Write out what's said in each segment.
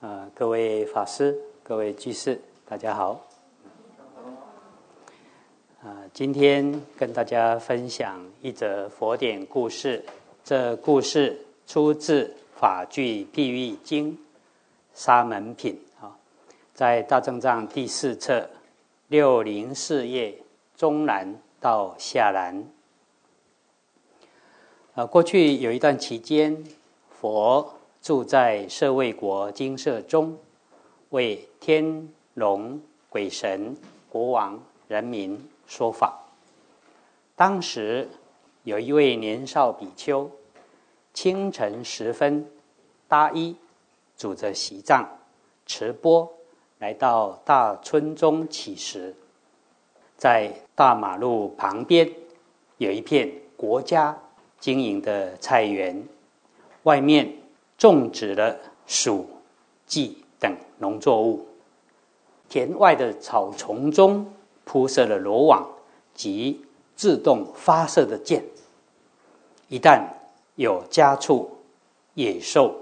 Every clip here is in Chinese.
呃，各位法师、各位居士，大家好。啊，今天跟大家分享一则佛典故事。这故事出自《法句譬喻经》沙门品啊，在大正藏第四册六零四页中南到下南。啊，过去有一段期间，佛住在舍卫国精舍中，为天龙鬼神、国王、人民说法。当时有一位年少比丘，清晨时分，搭衣，拄着席杖，持钵，来到大村中乞食。在大马路旁边，有一片国家。经营的菜园，外面种植了黍、稷等农作物。田外的草丛中铺设了罗网及自动发射的箭。一旦有家畜、野兽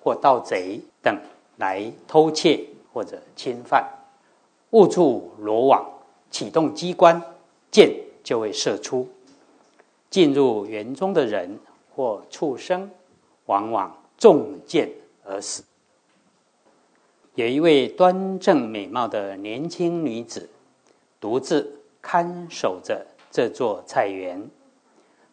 或盗贼等来偷窃或者侵犯，误触罗网，启动机关，箭就会射出。进入园中的人或畜生，往往中箭而死。有一位端正美貌的年轻女子，独自看守着这座菜园。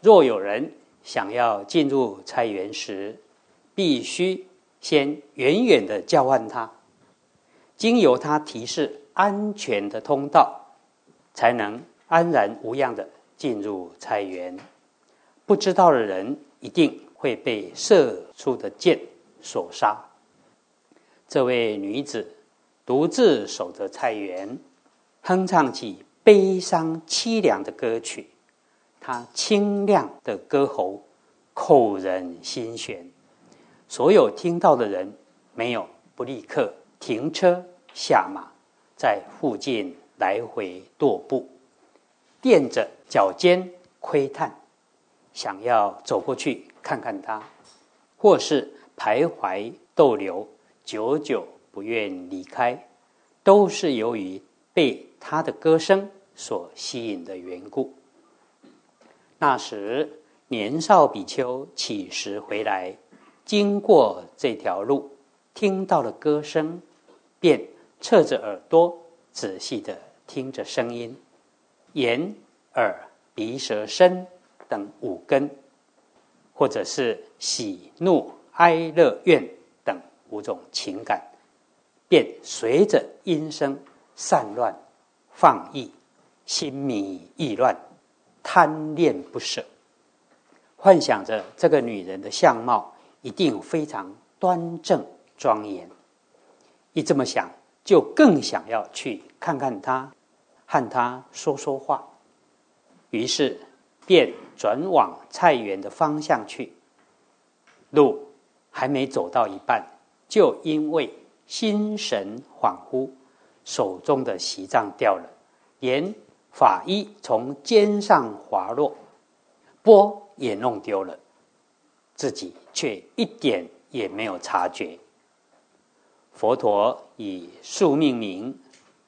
若有人想要进入菜园时，必须先远远的叫唤他，经由他提示安全的通道，才能安然无恙的。进入菜园，不知道的人一定会被射出的箭所杀。这位女子独自守着菜园，哼唱起悲伤凄凉的歌曲。她清亮的歌喉扣人心弦，所有听到的人没有不立刻停车下马，在附近来回踱步。垫着脚尖窥探，想要走过去看看他，或是徘徊逗留，久久不愿离开，都是由于被他的歌声所吸引的缘故。那时年少比丘乞食回来，经过这条路，听到了歌声，便侧着耳朵仔细的听着声音。眼、耳、鼻、舌、身等五根，或者是喜、怒、哀、乐、怨等五种情感，便随着音声散乱、放逸，心迷意乱，贪恋不舍，幻想着这个女人的相貌一定非常端正庄严。一这么想，就更想要去看看她。和她说说话，于是便转往菜园的方向去。路还没走到一半，就因为心神恍惚，手中的席杖掉了，连法衣从肩上滑落，钵也弄丢了，自己却一点也没有察觉。佛陀以宿命明、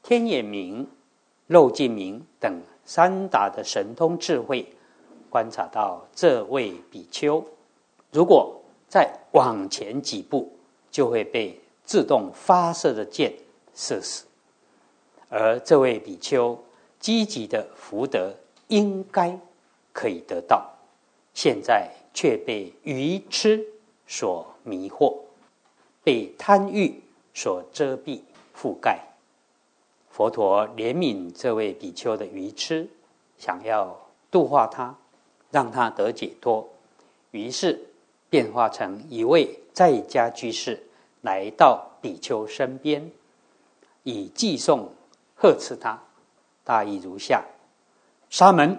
天眼明。肉尽明等三达的神通智慧，观察到这位比丘，如果再往前几步，就会被自动发射的箭射死。而这位比丘积极的福德应该可以得到，现在却被愚痴所迷惑，被贪欲所遮蔽覆盖。佛陀怜悯这位比丘的愚痴，想要度化他，让他得解脱，于是变化成一位在家居士，来到比丘身边，以寄送呵斥他。大意如下：沙门，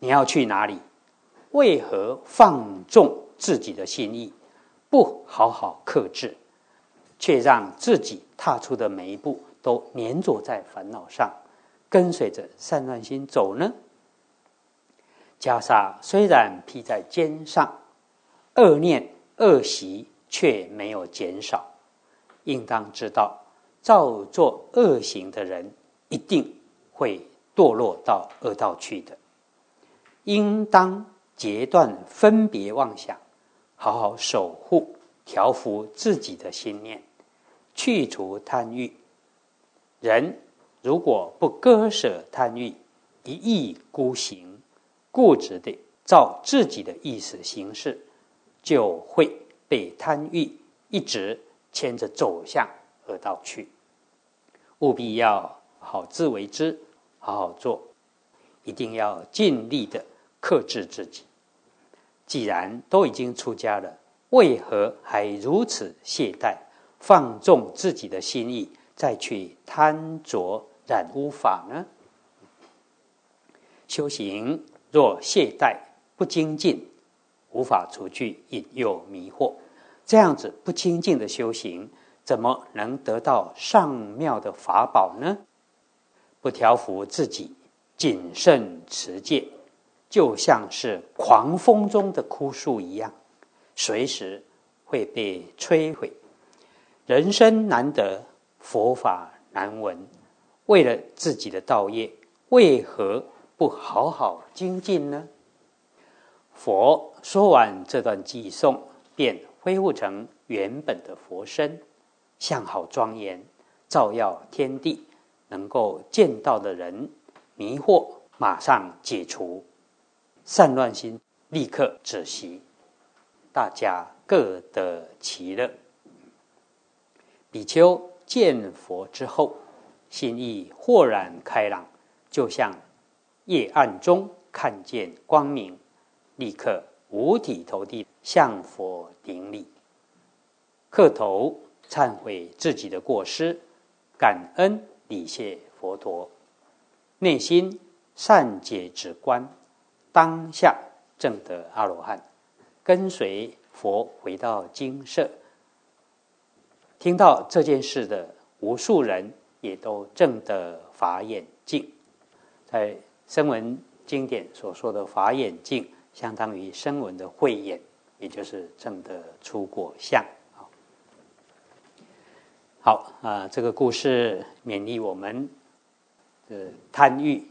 你要去哪里？为何放纵自己的心意，不好好克制，却让自己踏出的每一步？都粘着在烦恼上，跟随着散乱心走呢。袈裟虽然披在肩上，恶念恶习却没有减少，应当知道，造作恶行的人一定会堕落到恶道去的。应当截断分别妄想，好好守护、调伏自己的心念，去除贪欲。人如果不割舍贪欲，一意孤行，固执的照自己的意思行事，就会被贪欲一直牵着走向恶道去。务必要好自为之，好好做，一定要尽力的。克制自己。既然都已经出家了，为何还如此懈怠、放纵自己的心意，再去贪着染污法呢？修行若懈怠不精进，无法除去引诱迷惑。这样子不精进的修行，怎么能得到上妙的法宝呢？不调伏自己，谨慎持戒。就像是狂风中的枯树一样，随时会被摧毁。人生难得，佛法难闻。为了自己的道业，为何不好好精进呢？佛说完这段偈颂，便恢复成原本的佛身，相好庄严，照耀天地。能够见到的人，迷惑马上解除。散乱心立刻止息，大家各得其乐。比丘见佛之后，心意豁然开朗，就像夜暗中看见光明，立刻五体投地向佛顶礼，磕头忏悔自己的过失，感恩礼谢佛陀，内心善解直观。当下正得阿罗汉，跟随佛回到精舍，听到这件事的无数人也都正得法眼净。在声闻经典所说的法眼净，相当于声闻的慧眼，也就是正的出果相。好啊，这个故事勉励我们的贪欲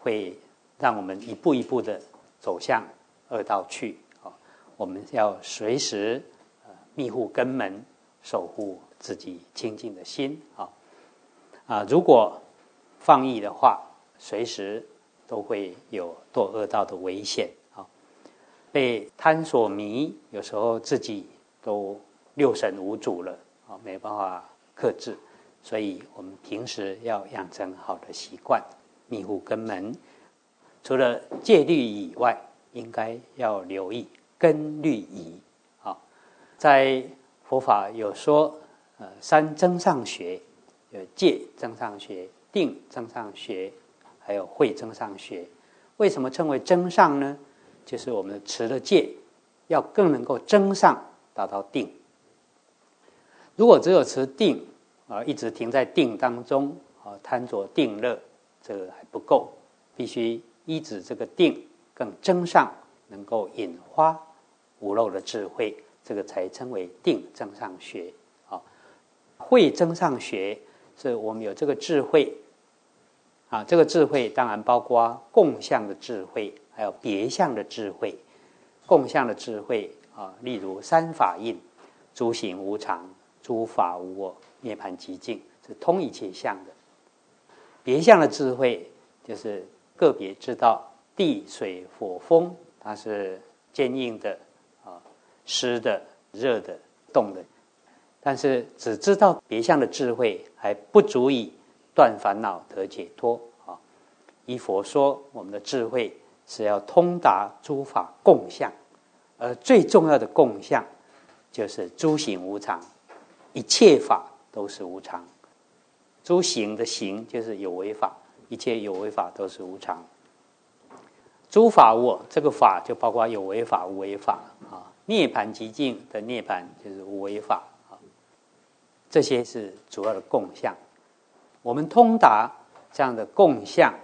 会。让我们一步一步的走向恶道去啊！我们要随时呃密护根门，守护自己清净的心啊！啊，如果放逸的话，随时都会有堕恶道的危险啊！被贪所迷，有时候自己都六神无主了啊，没办法克制，所以我们平时要养成好的习惯，密护根门。除了戒律以外，应该要留意根律仪。啊，在佛法有说，呃，三增上学，有戒增上学、定增上学，还有慧增上学。为什么称为增上呢？就是我们持了戒，要更能够增上，达到定。如果只有持定，啊，一直停在定当中，啊，贪着定乐，这个还不够，必须。依止这个定，更增上，能够引发无漏的智慧，这个才称为定增上学。啊，慧增上学，是我们有这个智慧。啊，这个智慧当然包括共相的智慧，还有别相的智慧。共相的智慧啊，例如三法印、诸行无常、诸法无我、涅盘寂静，是通一切相的。别相的智慧就是。个别知道地水火风，它是坚硬的啊，湿的、热的、动的，但是只知道别相的智慧还不足以断烦恼得解脱啊。依佛说，我们的智慧是要通达诸法共相，而最重要的共相就是诸行无常，一切法都是无常。诸行的行就是有为法。一切有为法都是无常，诸法我，这个法就包括有为法、无为法啊。涅盘极境的涅盘就是无为法啊。这些是主要的共相。我们通达这样的共相，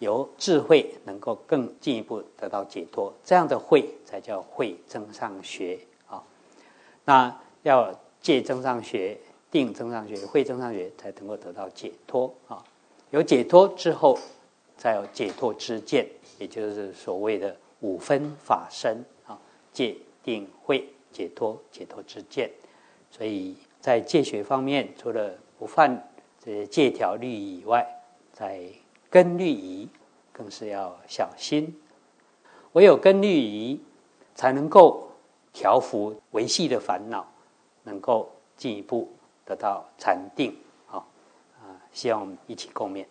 由智慧能够更进一步得到解脱，这样的慧才叫慧增上学啊。那要借增上学，定增上学、慧增上学，才能够得到解脱啊。有解脱之后，再有解脱之见，也就是所谓的五分法身啊，戒、定、慧、解脱、解脱之见。所以在戒学方面，除了不犯这些戒条律以外，在根律仪更是要小心。唯有根律仪，才能够调伏维系的烦恼，能够进一步得到禅定。好啊，希望我们一起共勉。